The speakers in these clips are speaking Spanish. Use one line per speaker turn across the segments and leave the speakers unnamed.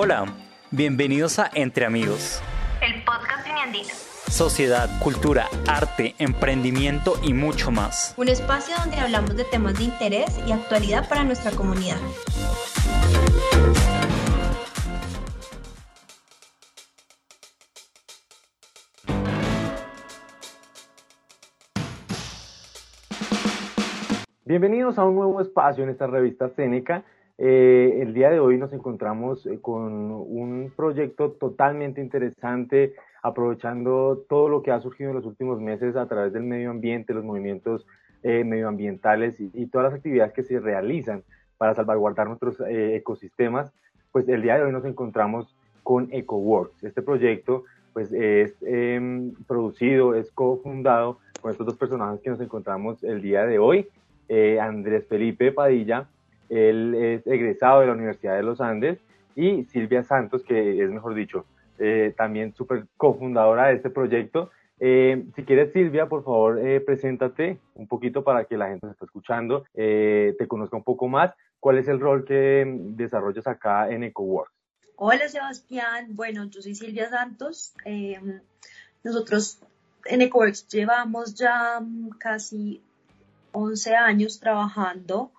Hola, bienvenidos a Entre Amigos.
El podcast Andino.
Sociedad, cultura, arte, emprendimiento y mucho más.
Un espacio donde hablamos de temas de interés y actualidad para nuestra comunidad.
Bienvenidos a un nuevo espacio en esta revista Cénica eh, el día de hoy nos encontramos eh, con un proyecto totalmente interesante, aprovechando todo lo que ha surgido en los últimos meses a través del medio ambiente, los movimientos eh, medioambientales y, todas las actividades que se realizan para salvaguardar nuestros ecosistemas. Pues el día de hoy nos encontramos con EcoWorks. Este proyecto pues es em, producido, es cofundado con estos dos personajes que nos encontramos el día de hoy. Andrés Felipe Padilla, él es egresado de la Universidad de los Andes y Silvia Santos, que es mejor dicho, eh, también súper cofundadora de este proyecto. Eh, si quieres, Silvia, por favor, eh, preséntate un poquito para que la gente se esté escuchando, te conozca un poco más. ¿Cuál es el rol que desarrollas acá en EcoWorks?
Hola, Sebastián. Bueno, yo soy Silvia Santos. nosotros en EcoWorks llevamos ya casi 11 años trabajando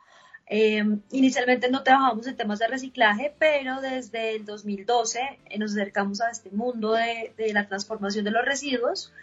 Em, inicialmente no trabajamos en temas de reciclaje, pero desde el 2012 eh, nos acercamos a este mundo de, la transformación de los residuos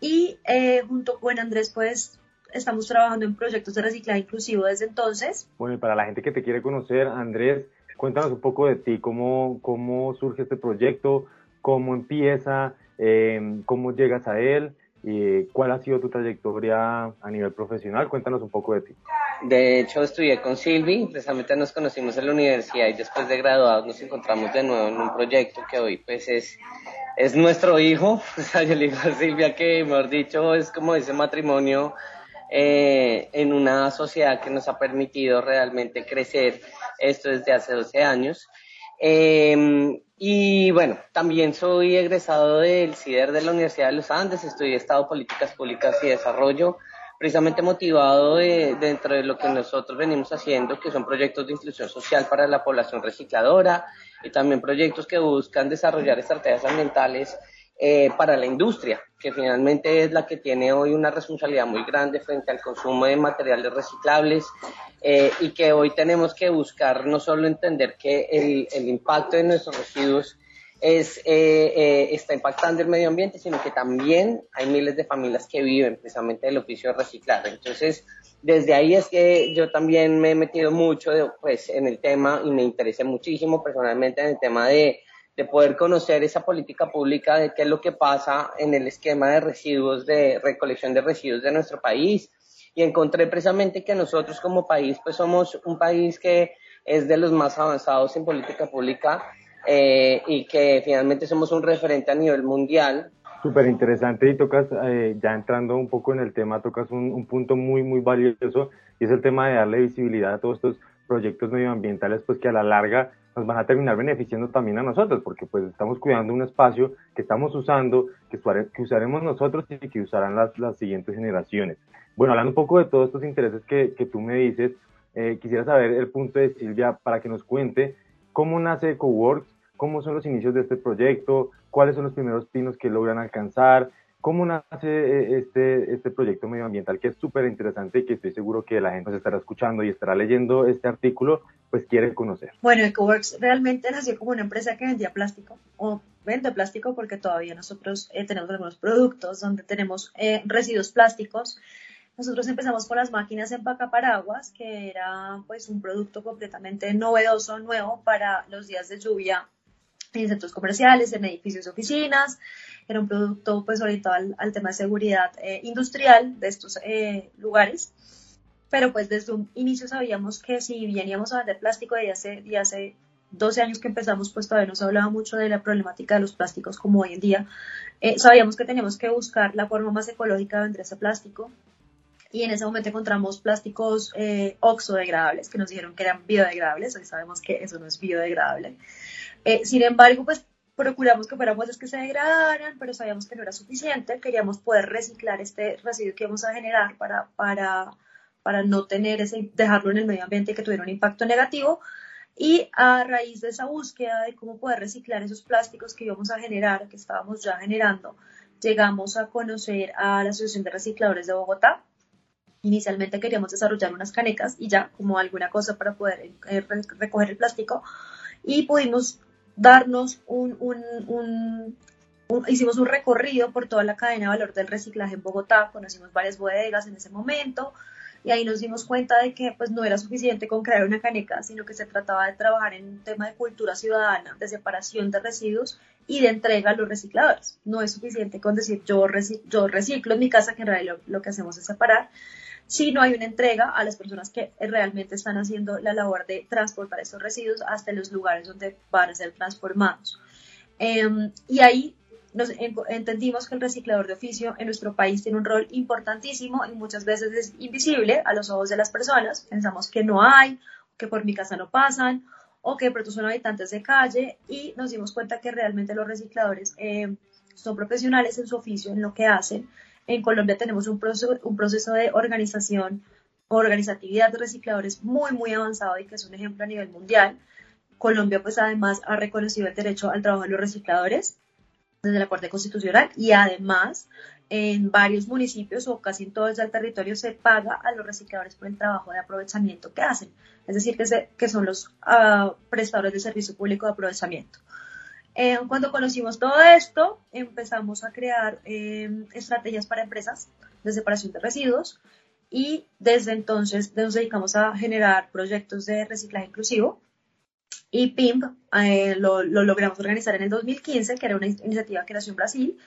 y eh, junto con Andrés pues estamos trabajando en proyectos de reciclaje inclusivo desde entonces.
Bueno, y para la gente que te quiere conocer, Andrés, cuéntanos un poco de ti, cómo, cómo surge este proyecto, cómo empieza, em, cómo llegas a él y cuál ha sido tu trayectoria a nivel profesional. Cuéntanos un poco de ti.
De hecho, estudié con Silvi, precisamente nos conocimos en la universidad y después de graduados nos encontramos de nuevo en un proyecto que hoy pues es, es nuestro hijo. O sea, yo le digo a Silvia que, mejor dicho, es como ese matrimonio eh, en una sociedad que nos ha permitido realmente crecer esto desde hace 12 años. Em, y bueno, también soy egresado del CIDER de la Universidad de los Andes, estudié Estado, Políticas Públicas y Desarrollo precisamente motivado de, dentro de lo que nosotros venimos haciendo, que son proyectos de inclusión social para la población recicladora y también proyectos que buscan desarrollar estrategias ambientales eh, para la industria, que finalmente es la que tiene hoy una responsabilidad muy grande frente al consumo de materiales reciclables eh, y que hoy tenemos que buscar no solo entender que el, el impacto de nuestros residuos es, eh, eh, está impactando el medio ambiente, sino que también hay miles de familias que viven precisamente del oficio de reciclar. Entonces, desde ahí es que yo también me he metido mucho pues, en el tema y me interesé muchísimo personalmente en el tema de, de poder conocer esa política pública de qué es lo que pasa en el esquema de residuos, de recolección de residuos de nuestro país. Y encontré precisamente que nosotros como país, pues somos un país que es de los más avanzados en política pública eh, y que finalmente somos un referente a nivel mundial.
Súper interesante y tocas, eh, ya entrando un poco en el tema, tocas un, un, punto muy, muy valioso y es el tema de darle visibilidad a todos estos proyectos medioambientales, pues que a la larga nos van a terminar beneficiando también a nosotros, porque pues estamos cuidando un espacio que estamos usando, que, usaremos nosotros y que usarán las, las, siguientes generaciones. Bueno, hablando un poco de todos estos intereses que, que tú me dices, eh, quisiera saber el punto de Silvia para que nos cuente cómo nace EcoWorks cómo son los inicios de este proyecto, cuáles son los primeros pinos que logran alcanzar, cómo nace eh, este, este proyecto medioambiental que es súper interesante y que estoy seguro que la gente nos estará escuchando y estará leyendo este artículo, pues quiere conocer.
Bueno, EcoWorks realmente nació como una empresa que vendía plástico o vende plástico porque todavía nosotros eh, tenemos algunos productos donde tenemos eh, residuos plásticos. Nosotros empezamos con las máquinas empacaparaguas, que era pues un producto completamente novedoso, nuevo para los días de lluvia en centros comerciales, en edificios y oficinas. Era un producto pues orientado al, tema de seguridad eh, industrial de estos eh, lugares. Pero pues desde un inicio sabíamos que si veníamos a vender plástico de hace, de hace 12 años que empezamos, pues todavía no se hablaba mucho de la problemática de los plásticos como hoy en día. Eh, sabíamos que teníamos que buscar la forma más ecológica de vender ese plástico. Y en ese momento encontramos plásticos oxodegradables que nos dijeron que eran biodegradables. Hoy sabemos que eso no es biodegradable. Eh, sin embargo, pues procuramos que fueran bolsas que se degradaran, pero sabíamos que no era suficiente. Queríamos poder reciclar este residuo que íbamos a generar para, para, para no tener ese, dejarlo en el medio ambiente y que tuviera un impacto negativo. Y a raíz de esa búsqueda de cómo poder reciclar esos plásticos que íbamos a generar, que estábamos ya generando, llegamos a conocer a la Asociación de Recicladores de Bogotá. Inicialmente queríamos desarrollar unas canecas y ya como alguna cosa para poder eh, recoger el plástico y pudimos darnos un, un, hicimos un recorrido por toda la cadena de valor del reciclaje en Bogotá, conocimos varias bodegas en ese momento, y ahí nos dimos cuenta de que pues no era suficiente con crear una caneca, sino que se trataba de trabajar en un tema de cultura ciudadana, de separación de residuos y de entrega a los recicladores. No es suficiente con decir yo, yo reciclo en mi casa, que en realidad lo, que hacemos es separar, sino hay una entrega a las personas que realmente están haciendo la labor de transportar estos residuos hasta los lugares donde van a ser transformados. Em, y ahí nos entendimos que el reciclador de oficio en nuestro país tiene un rol importantísimo y muchas veces es invisible a los ojos de las personas. Pensamos que no hay, que por mi casa no pasan o que pronto son habitantes de calle y nos dimos cuenta que realmente los recicladores eh, son profesionales en su oficio, en lo que hacen. En Colombia tenemos un proceso, un proceso de organización, organizatividad de recicladores muy, muy avanzado y que es un ejemplo a nivel mundial. Colombia pues además ha reconocido el derecho al trabajo de los recicladores desde la Corte Constitucional y además en varios municipios o casi en todo el territorio se paga a los recicladores por el trabajo de aprovechamiento que hacen, es decir, que, son los uh, prestadores de servicio público de aprovechamiento. Eh, cuando conocimos todo esto, empezamos a crear eh, estrategias para empresas de separación de residuos y desde entonces nos dedicamos a generar proyectos de reciclaje inclusivo y PIMP eh, lo, logramos organizar en el 2015, que era una iniciativa que nació en Brasil,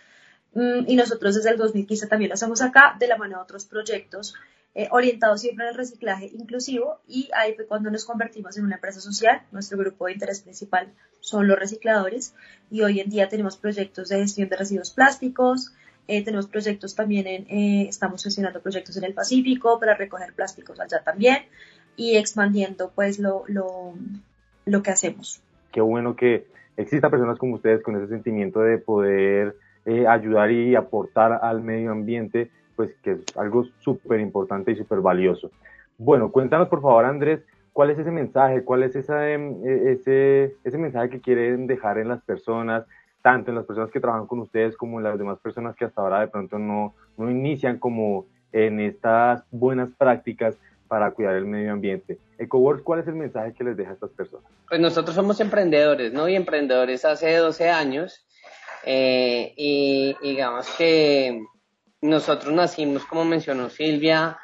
mm, y nosotros desde el 2015 también lo hacemos acá, de la mano de otros proyectos eh, orientados siempre al reciclaje inclusivo, y ahí fue cuando nos convertimos en una empresa social. Nuestro grupo de interés principal son los recicladores, y hoy en día tenemos proyectos de gestión de residuos plásticos, eh, tenemos proyectos también en, estamos gestionando proyectos en el Pacífico para recoger plásticos allá también, y expandiendo pues lo, lo lo que hacemos.
Qué bueno que existan personas como ustedes con ese sentimiento de poder eh, ayudar y aportar al medio ambiente, pues que es algo súper importante y súper valioso. Bueno, cuéntanos por favor, Andrés, cuál es ese mensaje, cuál es esa, em, e, ese, ese mensaje que quieren dejar en las personas, tanto en las personas que trabajan con ustedes como en las demás personas que hasta ahora de pronto no, no inician como en estas buenas prácticas para cuidar el medio ambiente. EcoWorks, ¿cuál es el mensaje que les deja a estas personas?
Pues nosotros somos emprendedores, ¿no? Y emprendedores hace 12 años. Eh, y digamos que nosotros nacimos, como mencionó Silvia,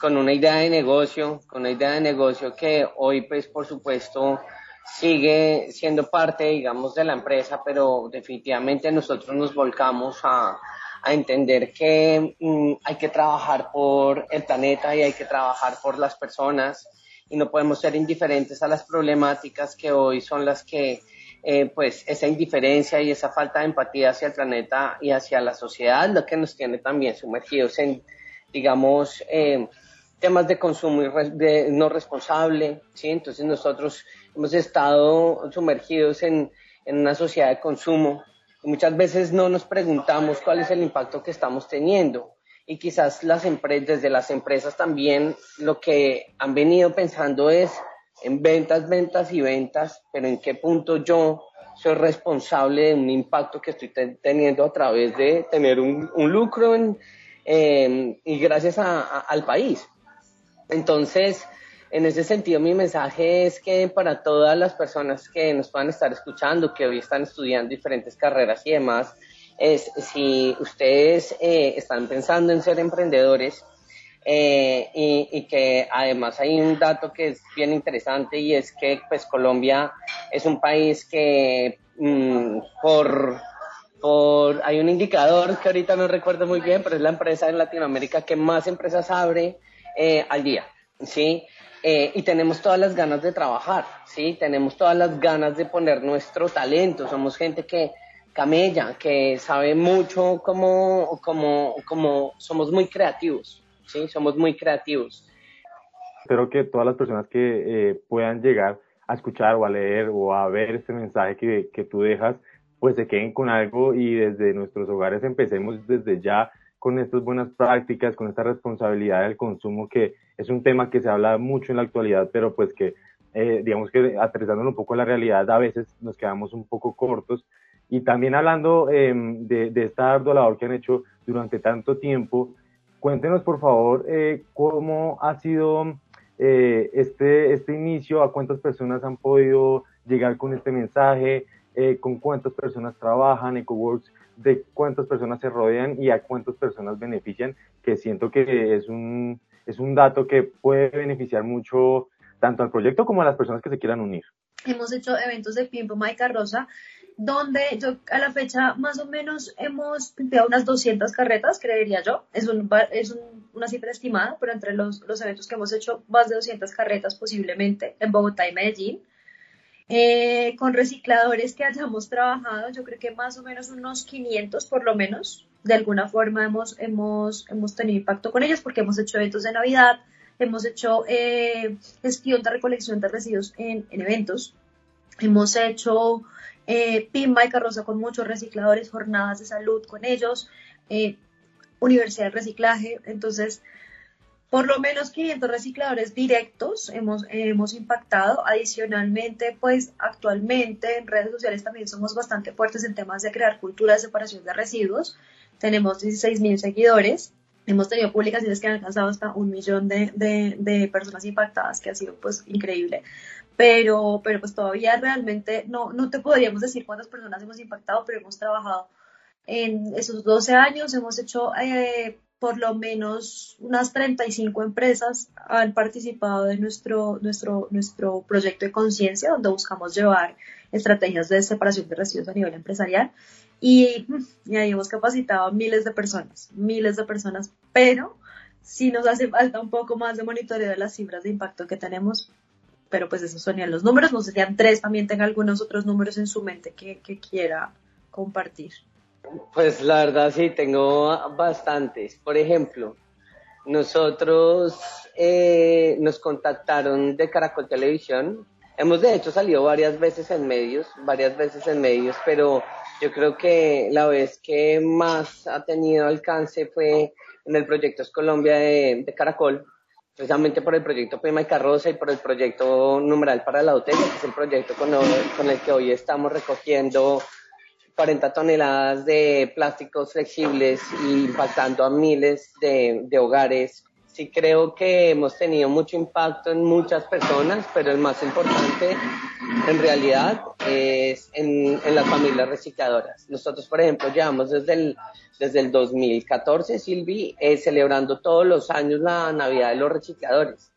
con una idea de negocio, con una idea de negocio que hoy, pues, por supuesto, sigue siendo parte, digamos, de la empresa, pero definitivamente nosotros nos volcamos a, a entender que mm, hay que trabajar por el planeta y hay que trabajar por las personas y no podemos ser indiferentes a las problemáticas que hoy son las que, eh, pues, esa indiferencia y esa falta de empatía hacia el planeta y hacia la sociedad, lo que nos tiene también sumergidos en, digamos, eh, temas de consumo no responsable, ¿sí? Entonces nosotros hemos estado sumergidos en, en una sociedad de consumo muchas veces no nos preguntamos cuál es el impacto que estamos teniendo. Y quizás las empresas, desde las empresas también lo que han venido pensando es en ventas, ventas y ventas, pero en qué punto yo soy responsable de un impacto que estoy teniendo a través de tener un, lucro en, y gracias al país. Entonces, en ese sentido, mi mensaje es que para todas las personas que nos puedan estar escuchando, que hoy están estudiando diferentes carreras y demás, es si ustedes eh, están pensando en ser emprendedores eh, y, que además hay un dato que es bien interesante y es que pues Colombia es un país que mm, por por, hay un indicador que ahorita no recuerdo muy bien, pero es la empresa en Latinoamérica que más empresas abre eh, al día, ¿sí? Eh, y tenemos todas las ganas de trabajar, ¿sí? Tenemos todas las ganas de poner nuestro talento. Somos gente que camella, que sabe mucho como, como, como somos muy creativos, ¿sí? Somos muy creativos.
Espero que todas las personas que eh, puedan llegar a escuchar o a leer o a ver este mensaje que, que tú dejas, pues se queden con algo y desde nuestros hogares empecemos desde ya con estas buenas prácticas, con esta responsabilidad del consumo, que es un tema que se habla mucho en la actualidad, pero pues que eh, digamos que aterrizándolo un poco en la realidad, a veces nos quedamos un poco cortos. Y también hablando em, de, de, esta ardua labor que han hecho durante tanto tiempo, cuéntenos por favor eh, cómo ha sido eh, este, este inicio, a cuántas personas han podido llegar con este mensaje, eh, con cuántas personas trabajan, EcoWorks, de cuántas personas se rodean y a cuántas personas benefician, que siento que es un, es un dato que puede beneficiar mucho tanto al proyecto como a las personas que se quieran unir.
Hemos hecho eventos de Pimpo y Carroza, donde yo a la fecha más o menos hemos pintado unas 200 carretas, creería yo. Es, un, es una cifra estimada, pero entre los, los, eventos que hemos hecho, más de 200 carretas posiblemente en Bogotá y Medellín. Eh, con recicladores que hayamos trabajado, yo creo que más o menos unos 500 por lo menos. De alguna forma hemos, hemos, hemos tenido impacto con ellos porque hemos hecho eventos de Navidad, hemos hecho eh, de recolección de residuos en, eventos, hemos hecho eh, PIMBA y carroza con muchos recicladores, jornadas de salud con ellos, eh, universidad de reciclaje, entonces por lo menos 500 recicladores directos hemos, hemos impactado. Adicionalmente, pues actualmente en redes sociales también somos bastante fuertes en temas de crear cultura de separación de residuos. Tenemos 16.000 seguidores hemos tenido publicaciones que han alcanzado hasta un millón de, de, personas impactadas, que ha sido pues increíble. Pero, pero pues todavía realmente no, no te podríamos decir cuántas personas hemos impactado, pero hemos trabajado en esos 12 años, hemos hecho eh, por lo menos unas 35 empresas han participado de nuestro, nuestro, nuestro proyecto de conciencia, donde buscamos llevar estrategias de separación de residuos a nivel empresarial. Y, y ahí hemos capacitado a miles de personas, miles de personas, pero sí nos hace falta un poco más de monitoreo de las cifras de impacto que tenemos, pero pues esos son los números, no si tres también tenga algunos otros números en su mente que, que quiera compartir.
Pues la verdad sí, tengo bastantes. Por ejemplo, nosotros eh, nos contactaron de Caracol Televisión. Hemos de hecho salido varias veces en medios, varias veces en medios, pero yo creo que la vez que más ha tenido alcance fue en el proyecto Colombia de, Caracol, precisamente por el proyecto Pema y Carroza y por el proyecto Numeral para la Hotel, que es el proyecto con, con el que hoy estamos recogiendo 40 toneladas de plásticos flexibles y impactando a miles de, de, hogares. Sí creo que hemos tenido mucho impacto en muchas personas, pero el más importante en realidad es en, en las familias recicladoras. Nosotros, por ejemplo, llevamos desde el, desde el 2014, Silvi, eh, celebrando todos los años la Navidad de los recicladores.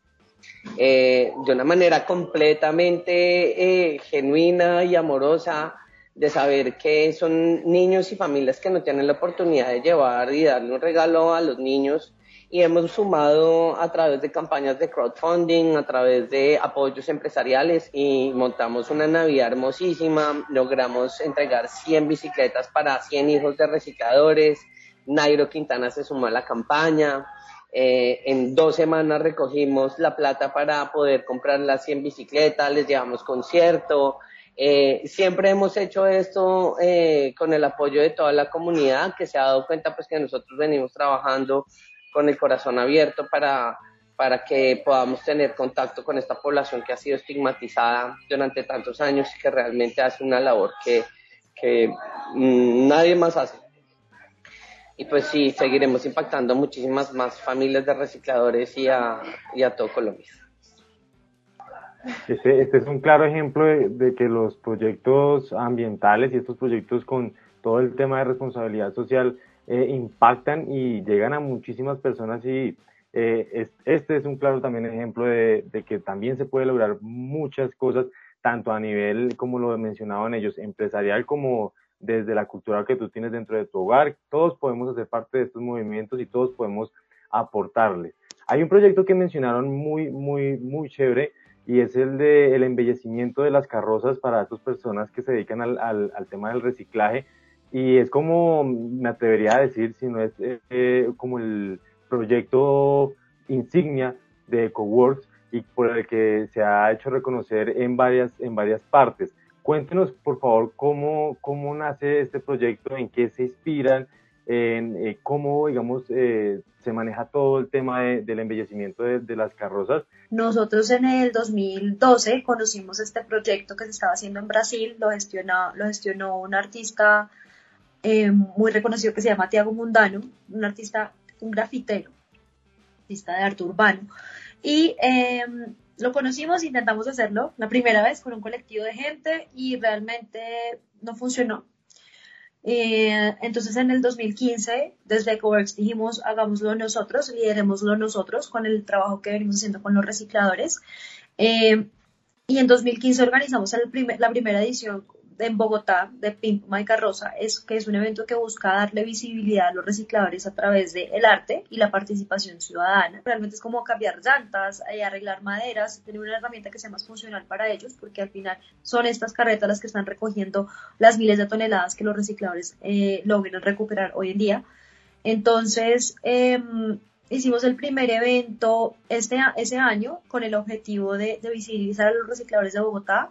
Eh, de una manera completamente eh, genuina y amorosa, de saber que son niños y familias que no tienen la oportunidad de llevar y darle un regalo a los niños. Y hemos sumado a través de campañas de crowdfunding, a través de apoyos empresariales y montamos una Navidad hermosísima, logramos entregar 100 bicicletas para 100 hijos de recicladores, Nairo Quintana se sumó a la campaña, eh, en dos semanas recogimos la plata para poder comprar las 100 bicicletas, les llevamos concierto, eh, siempre hemos hecho esto eh, con el apoyo de toda la comunidad que se ha dado cuenta pues que nosotros venimos trabajando con el corazón abierto para, para que podamos tener contacto con esta población que ha sido estigmatizada durante tantos años y que realmente hace una labor que, que mm, nadie más hace. Y pues sí, seguiremos impactando muchísimas más familias de recicladores y a, y a todo Colombia.
Este, este, es un claro ejemplo de, que los proyectos ambientales y estos proyectos con todo el tema de responsabilidad social eh, impactan y llegan a muchísimas personas y eh, este es un claro también ejemplo de, que también se puede lograr muchas cosas, tanto a nivel, como lo mencionaban ellos, empresarial como desde la cultura que tú tienes dentro de tu hogar. Todos podemos hacer parte de estos movimientos y todos podemos aportarles. Hay un proyecto que mencionaron muy, muy, muy chévere y es el de el embellecimiento de las carrozas para estas personas que se dedican al, al, al tema del reciclaje. Y es como me atrevería a decir si no es eh, como el proyecto insignia de EcoWorks y por el que se ha hecho reconocer en varias en varias partes. Cuéntenos por favor cómo cómo nace este proyecto en qué se inspiran en eh, cómo, digamos, eh, se maneja todo el tema del embellecimiento de, las carrozas.
Nosotros en el 2012 conocimos este proyecto que se estaba haciendo en Brasil, lo gestionó, lo gestionó un artista eh, muy reconocido que se llama Tiago Mundano, un artista, un grafitero, artista de arte urbano. Y em, lo conocimos, intentamos hacerlo la primera vez con un colectivo de gente y realmente no funcionó eh, entonces en el 2015, desde EcoWorks dijimos, hagámoslo nosotros, lideremoslo nosotros con el trabajo que venimos haciendo con los recicladores. Eh, y en 2015 organizamos el la primera edición en Bogotá de Pimp My Carroza, es, que es un evento que busca darle visibilidad a los recicladores a través del el arte y la participación ciudadana. Realmente es como cambiar llantas, eh, arreglar maderas, tener una herramienta que sea más funcional para ellos, porque al final son estas carretas las que están recogiendo las miles de toneladas que los recicladores eh, logran recuperar hoy en día. Entonces, em, hicimos el primer evento este, ese año con el objetivo de, de visibilizar a los recicladores de Bogotá,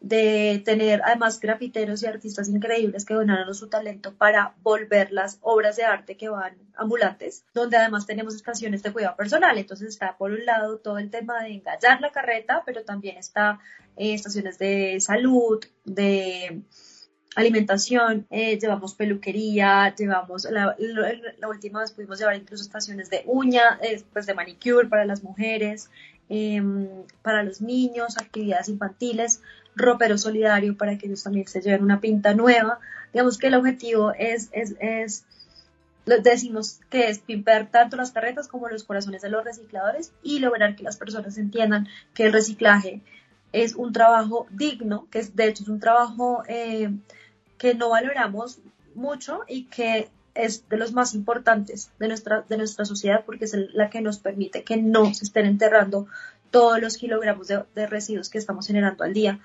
de tener además grafiteros y artistas increíbles que donaron su talento para volver las obras de arte que van ambulantes, donde además tenemos estaciones de cuidado personal. Entonces está por un lado todo el tema de engallar la carreta, pero también está eh, estaciones de salud, de alimentación, eh, llevamos peluquería, llevamos, la, última vez pudimos llevar incluso estaciones de uña, eh, pues de manicure para las mujeres, em, para los niños, actividades infantiles, ropero solidario para que ellos también se lleven una pinta nueva. Digamos que el objetivo es, es, es decimos que es pimpear tanto las carretas como los corazones de los recicladores y lograr que las personas entiendan que el reciclaje es un trabajo digno, que es de hecho es un trabajo eh, que no valoramos mucho y que es de los más importantes de nuestra, de nuestra sociedad porque es la que nos permite que no se estén enterrando todos los kilogramos de, residuos que estamos generando al día.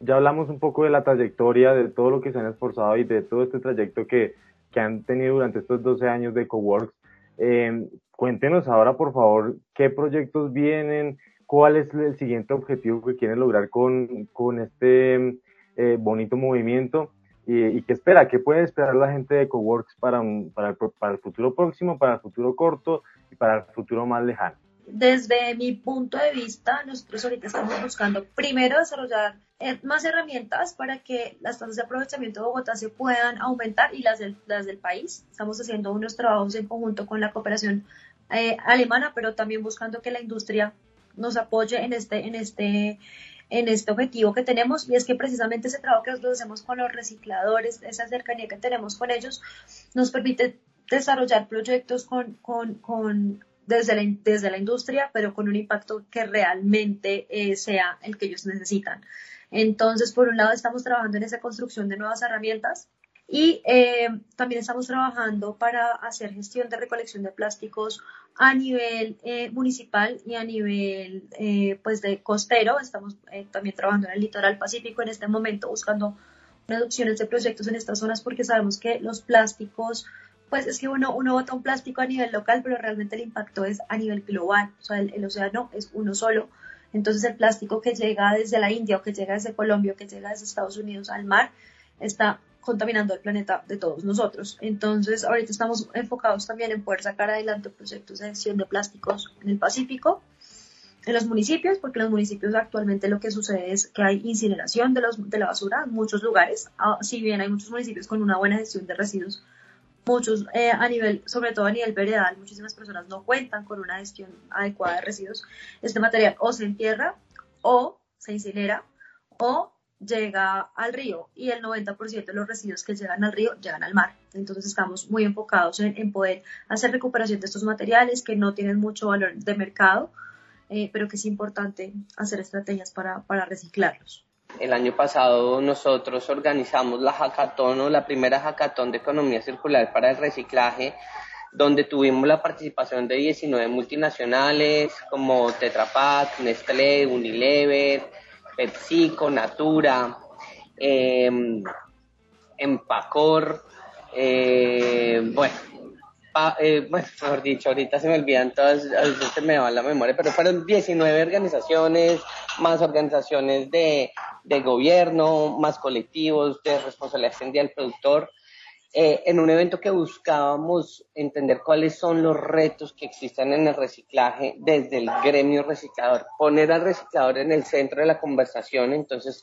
Ya hablamos un poco de la trayectoria, de todo lo que se han esforzado y de todo este trayecto que, que han tenido durante estos 12 años de Coworks. Eh, cuéntenos ahora, por favor, qué proyectos vienen, cuál es el siguiente objetivo que quieren lograr con, con este eh, bonito movimiento y, qué espera, qué puede esperar la gente de Coworks para, para, para el futuro próximo, para el futuro corto y para el futuro más lejano.
Desde mi punto de vista, nosotros ahorita estamos buscando primero desarrollar eh, más herramientas para que las tasas de aprovechamiento de Bogotá se puedan aumentar y las del, país. Estamos haciendo unos trabajos en conjunto con la cooperación eh, alemana, pero también buscando que la industria nos apoye en este, en este, en este objetivo que tenemos y es que precisamente ese trabajo que nosotros hacemos con los recicladores, esa cercanía que tenemos con ellos, nos permite desarrollar proyectos con, con desde la, desde la industria, pero con un impacto que realmente eh, sea el que ellos necesitan. Entonces, por un lado, estamos trabajando en esa construcción de nuevas herramientas y eh, también estamos trabajando para hacer gestión de recolección de plásticos a nivel eh, municipal y a nivel pues de costero. Estamos también trabajando en el litoral pacífico en este momento buscando reducciones de proyectos en estas zonas porque sabemos que los plásticos pues es que uno, uno bota un plástico a nivel local, pero realmente el impacto es a nivel global. O sea, el, océano es uno solo. Entonces el plástico que llega desde la India o que llega desde Colombia o que llega desde Estados Unidos al mar está contaminando el planeta de todos nosotros. Entonces ahorita estamos enfocados también en poder sacar adelante proyectos de gestión de plásticos en el Pacífico, en los municipios, porque en los municipios actualmente lo que sucede es que hay incineración de, los, de la basura en muchos lugares. Ah, si bien hay muchos municipios con una buena gestión de residuos, muchos eh, a nivel, sobre todo a nivel veredal, muchísimas personas no cuentan con una gestión adecuada de residuos. Este material o se entierra o se incinera o llega al río y el 90% de los residuos que llegan al río llegan al mar. Entonces estamos muy enfocados en, poder hacer recuperación de estos materiales que no tienen mucho valor de mercado, eh, pero que es importante hacer estrategias para, para reciclarlos.
El año pasado nosotros organizamos la hackathon o la primera hackathon de economía circular para el reciclaje, donde tuvimos la participación de 19 multinacionales como Tetra Pak, Nestlé, Unilever, PepsiCo, Natura, eh, Empacor, eh, bueno, eh, bueno, mejor dicho, ahorita se me olvidan todas, a veces se me va la memoria, pero fueron 19 organizaciones, más organizaciones de, de gobierno, más colectivos de responsabilidad extendida del productor. eh, en un evento que buscábamos entender cuáles son los retos que existen en el reciclaje desde el gremio reciclador, poner al reciclador en el centro de la conversación, entonces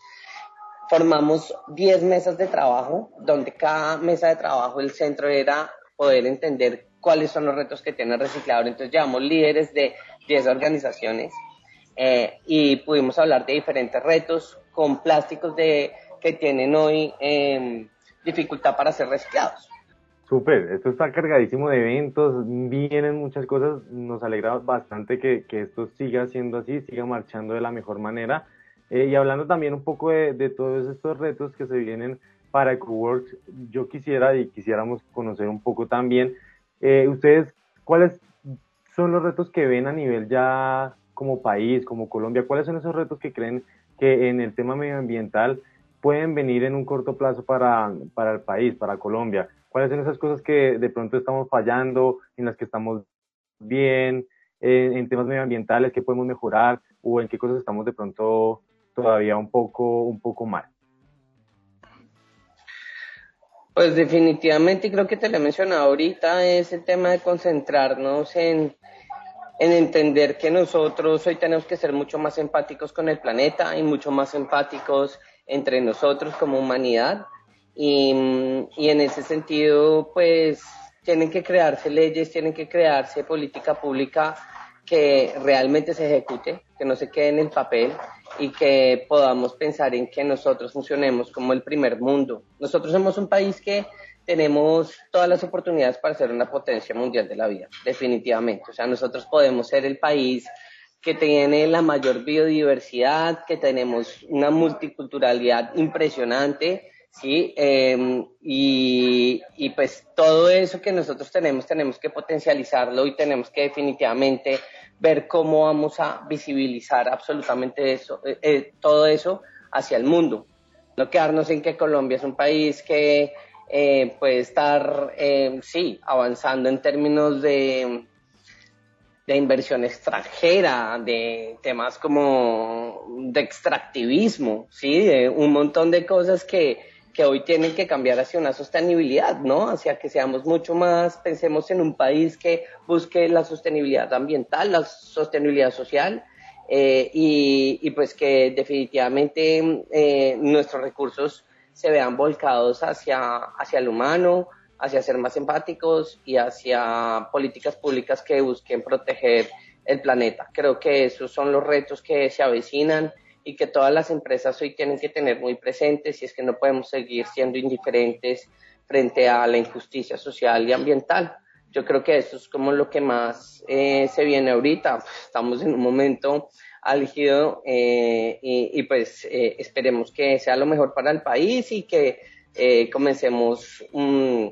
formamos 10 mesas de trabajo, donde cada mesa de trabajo el centro era poder entender cuáles son los retos que tiene el reciclador. Entonces llevamos líderes de 10 organizaciones eh, y pudimos hablar de diferentes retos con plásticos de, que tienen hoy em, dificultad para ser reciclados.
Súper, esto está cargadísimo de eventos, vienen muchas cosas, nos alegra bastante que, que esto siga siendo así, siga marchando de la mejor manera. Eh, y hablando también un poco de, de, todos estos retos que se vienen para EcoWorks, yo quisiera y quisiéramos conocer un poco también, eh, ustedes, ¿cuáles son los retos que ven a nivel ya como país, como Colombia? ¿Cuáles son esos retos que creen que en el tema medioambiental pueden venir en un corto plazo para, para el país, para Colombia? ¿Cuáles son esas cosas que de pronto estamos fallando, en las que estamos bien, en temas medioambientales, que podemos mejorar o en qué cosas estamos de pronto todavía un poco, un poco mal.
Pues definitivamente, creo que te lo he mencionado ahorita, es el tema de concentrarnos en, en entender que nosotros hoy tenemos que ser mucho más empáticos con el planeta y mucho más empáticos entre nosotros como humanidad. Y, y en ese sentido, pues tienen que crearse leyes, tienen que crearse política pública que realmente se ejecute, que no se quede en el papel y que podamos pensar en que nosotros funcionemos como el primer mundo. Nosotros somos un país que tenemos todas las oportunidades para ser una potencia mundial de la vida, definitivamente. O sea, nosotros podemos ser el país que tiene la mayor biodiversidad, que tenemos una multiculturalidad impresionante, ¿sí? Em, y, y, pues todo eso que nosotros tenemos, tenemos que potencializarlo y tenemos que definitivamente ver cómo vamos a visibilizar absolutamente eso, eh, eh, todo eso hacia el mundo. No quedarnos en que Colombia es un país que eh, puede estar, sí, avanzando en términos de, de inversión extranjera, de temas como de extractivismo, sí, de un montón de cosas que, que hoy tienen que cambiar hacia una sostenibilidad, ¿no? Hacia que seamos mucho más, pensemos en un país que busque la sostenibilidad ambiental, la sostenibilidad social, eh, y, y, pues que definitivamente eh, nuestros recursos se vean volcados hacia, hacia el humano, hacia ser más empáticos y hacia políticas públicas que busquen proteger el planeta. Creo que esos son los retos que se avecinan y que todas las empresas hoy tienen que tener muy presentes y es que no podemos seguir siendo indiferentes frente a la injusticia social y ambiental. Yo creo que eso es como lo que más eh, se viene ahorita. Estamos en un momento álgido eh, y, y, pues eh, esperemos que sea lo mejor para el país y que eh, comencemos um,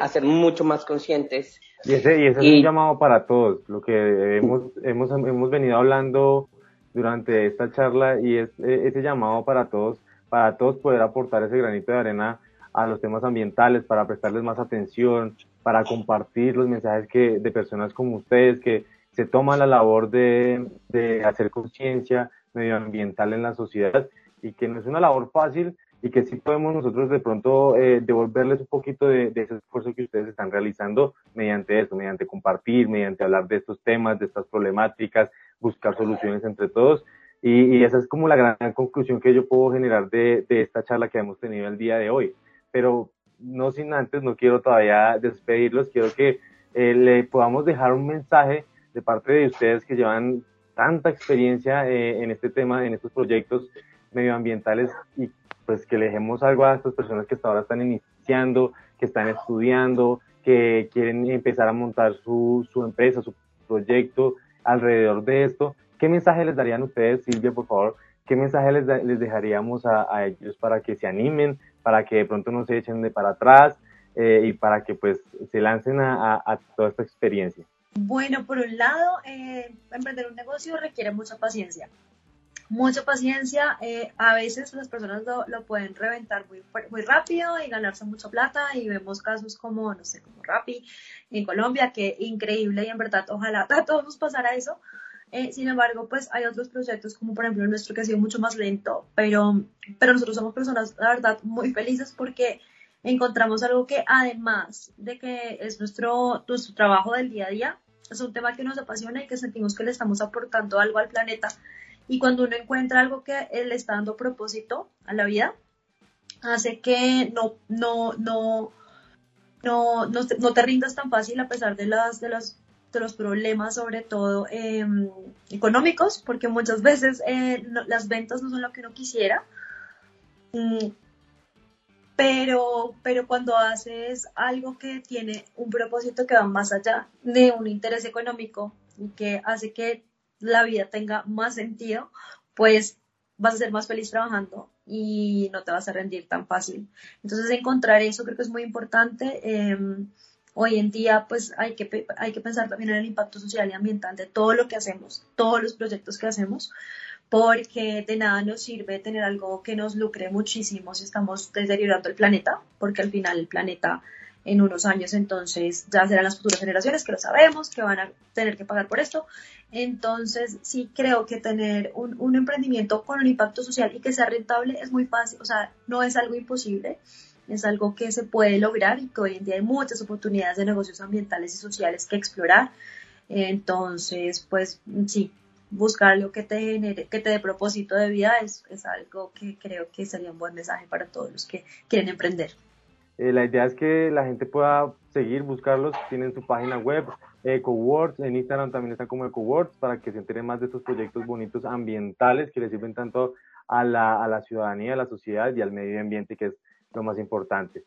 a ser mucho más conscientes.
Y ese, y ese y, es un llamado para todos, lo que hemos, hemos, hemos venido hablando durante esta charla y es eh, ese llamado para todos, para todos poder aportar ese granito de arena a los temas ambientales, para prestarles más atención, para compartir los mensajes que, de personas como ustedes que se toman la labor de, de hacer conciencia medioambiental en la sociedad y que no es una labor fácil y que sí podemos nosotros de pronto eh, devolverles un poquito de, de, ese esfuerzo que ustedes están realizando mediante esto, mediante compartir, mediante hablar de estos temas, de estas problemáticas, buscar soluciones entre todos. Y, y, esa es como la gran conclusión que yo puedo generar de, de, esta charla que hemos tenido el día de hoy. Pero no sin antes, no quiero todavía despedirlos, quiero que eh, le podamos dejar un mensaje de parte de ustedes que llevan tanta experiencia eh, en este tema, en estos proyectos medioambientales y pues que le dejemos algo a estas personas que hasta ahora están iniciando, que están estudiando, que quieren empezar a montar su, su empresa, su proyecto, alrededor de esto. ¿Qué mensaje les darían ustedes, Silvia, por favor? ¿Qué mensaje les, les dejaríamos a, a, ellos para que se animen, para que de pronto no se echen de para atrás eh, y para que pues se lancen a, a, a, toda esta experiencia?
Bueno, por un lado, eh, emprender un negocio requiere mucha paciencia. Mucha paciencia, eh, a veces las personas lo, pueden reventar muy, muy rápido y ganarse mucha plata y vemos casos como, no sé, como Rappi en Colombia, que increíble y en verdad ojalá a todos nos pasara eso. Eh, sin embargo, pues hay otros proyectos como por ejemplo el nuestro que ha sido mucho más lento, pero, pero nosotros somos personas, la verdad, muy felices porque encontramos algo que además de que es nuestro, nuestro trabajo del día a día, es un tema que nos apasiona y que sentimos que le estamos aportando algo al planeta. Y cuando uno encuentra algo que le está dando propósito a la vida, hace que no, no, no, no, no, te, no te rindas tan fácil a pesar de, las, de, los, de los problemas, sobre todo em, económicos, porque muchas veces eh, las ventas no son lo que uno quisiera. Mm, pero, pero cuando haces algo que tiene un propósito que va más allá de un interés económico y que hace que la vida tenga más sentido, pues vas a ser más feliz trabajando y no te vas a rendir tan fácil. Entonces encontrar eso creo que es muy importante. Em, hoy en día pues hay que, hay que pensar también en el impacto social y ambiental de todo lo que hacemos, todos los proyectos que hacemos, porque de nada nos sirve tener algo que nos lucre muchísimo si estamos deteriorando el planeta, porque al final el planeta en unos años entonces ya serán las futuras generaciones que lo sabemos, que van a tener que pagar por esto. Entonces sí creo que tener un, un emprendimiento con un impacto social y que sea rentable es muy fácil, o sea, no es algo imposible, es algo que se puede lograr y que hoy en día hay muchas oportunidades de negocios ambientales y sociales que explorar. Entonces, pues sí, buscar lo que te genere, que te dé propósito de vida es, es algo que creo que sería un buen mensaje para todos los que quieren emprender.
Eh, la idea es que la gente pueda seguir, buscarlos, tienen su página web, EcoWords, en Instagram también están como EcoWords, para que se enteren más de estos proyectos bonitos ambientales que le sirven tanto a la, a la ciudadanía, a la sociedad y al medio ambiente, que es lo más importante.